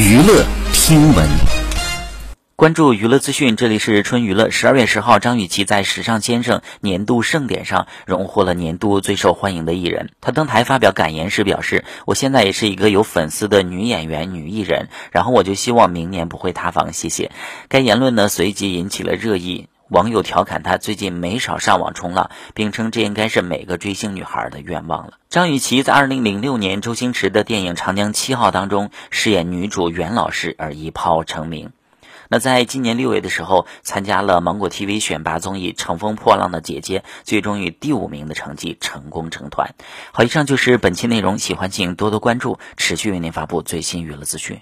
娱乐听闻。关注娱乐资讯，这里是春娱乐。十二月十号，张雨绮在《时尚先生》年度盛典上荣获了年度最受欢迎的艺人。她登台发表感言时表示：“我现在也是一个有粉丝的女演员、女艺人，然后我就希望明年不会塌房。”谢谢。该言论呢，随即引起了热议。网友调侃她最近没少上网冲浪，并称这应该是每个追星女孩的愿望了。张雨绮在二零零六年周星驰的电影《长江七号》当中饰演女主袁老师而一炮成名。那在今年六月的时候，参加了芒果 TV 选拔综艺《乘风破浪的姐姐》，最终以第五名的成绩成功成团。好，以上就是本期内容，喜欢请多多关注，持续为您发布最新娱乐资讯。